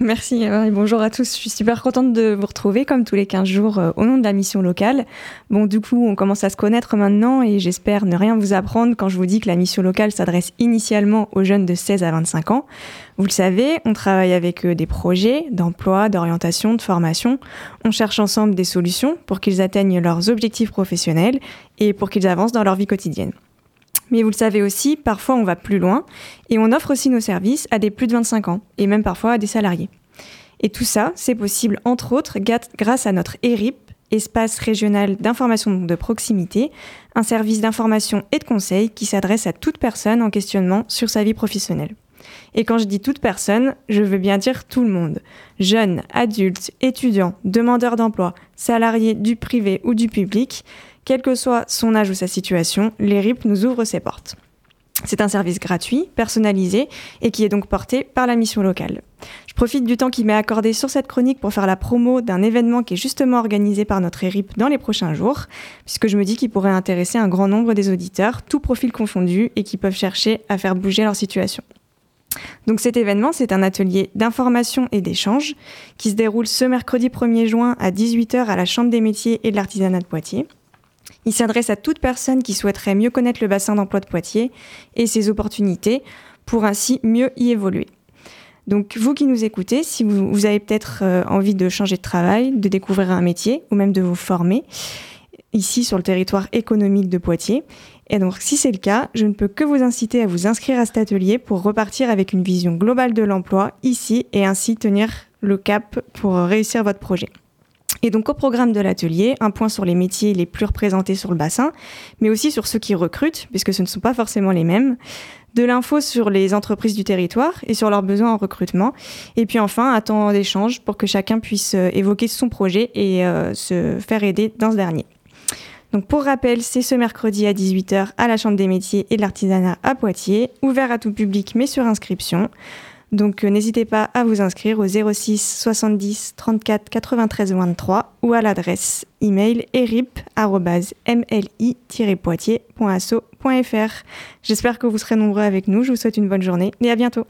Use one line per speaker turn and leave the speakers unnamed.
Merci et bonjour à tous. Je suis super contente de vous retrouver comme tous les 15 jours euh, au nom de la mission locale. Bon, du coup, on commence à se connaître maintenant et j'espère ne rien vous apprendre quand je vous dis que la mission locale s'adresse initialement aux jeunes de 16 à 25 ans. Vous le savez, on travaille avec eux des projets d'emploi, d'orientation, de formation. On cherche ensemble des solutions pour qu'ils atteignent leurs objectifs professionnels et pour qu'ils avancent dans leur vie quotidienne. Mais vous le savez aussi, parfois on va plus loin et on offre aussi nos services à des plus de 25 ans et même parfois à des salariés. Et tout ça, c'est possible entre autres grâce à notre ERIP, Espace régional d'information de proximité, un service d'information et de conseil qui s'adresse à toute personne en questionnement sur sa vie professionnelle. Et quand je dis toute personne, je veux bien dire tout le monde. Jeunes, adultes, étudiants, demandeurs d'emploi, salariés du privé ou du public, quel que soit son âge ou sa situation, l'ERIP nous ouvre ses portes. C'est un service gratuit, personnalisé et qui est donc porté par la mission locale. Je profite du temps qui m'est accordé sur cette chronique pour faire la promo d'un événement qui est justement organisé par notre ERIP dans les prochains jours, puisque je me dis qu'il pourrait intéresser un grand nombre des auditeurs, tous profils confondus, et qui peuvent chercher à faire bouger leur situation. Donc cet événement, c'est un atelier d'information et d'échange qui se déroule ce mercredi 1er juin à 18h à la Chambre des métiers et de l'artisanat de Poitiers. Il s'adresse à toute personne qui souhaiterait mieux connaître le bassin d'emploi de Poitiers et ses opportunités pour ainsi mieux y évoluer. Donc vous qui nous écoutez, si vous, avez peut-être euh, envie de changer de travail, de découvrir un métier ou même de vous former ici sur le territoire économique de Poitiers, et donc si c'est le cas, je ne peux que vous inciter à vous inscrire à cet atelier pour repartir avec une vision globale de l'emploi ici et ainsi tenir le cap pour réussir votre projet. Et donc au programme de l'atelier, un point sur les métiers les plus représentés sur le bassin, mais aussi sur ceux qui recrutent, puisque ce ne sont pas forcément les mêmes, de l'info sur les entreprises du territoire et sur leurs besoins en recrutement, et puis enfin un temps d'échange pour que chacun puisse euh, évoquer son projet et euh, se faire aider dans ce dernier. Donc pour rappel, c'est ce mercredi à 18h à la Chambre des métiers et de l'artisanat à Poitiers, ouvert à tout public mais sur inscription. Donc euh, n'hésitez pas à vous inscrire au 06 70 34 93 23 ou à l'adresse email erip@mli-poitiers.asso.fr. J'espère que vous serez nombreux avec nous. Je vous souhaite une bonne journée et à bientôt.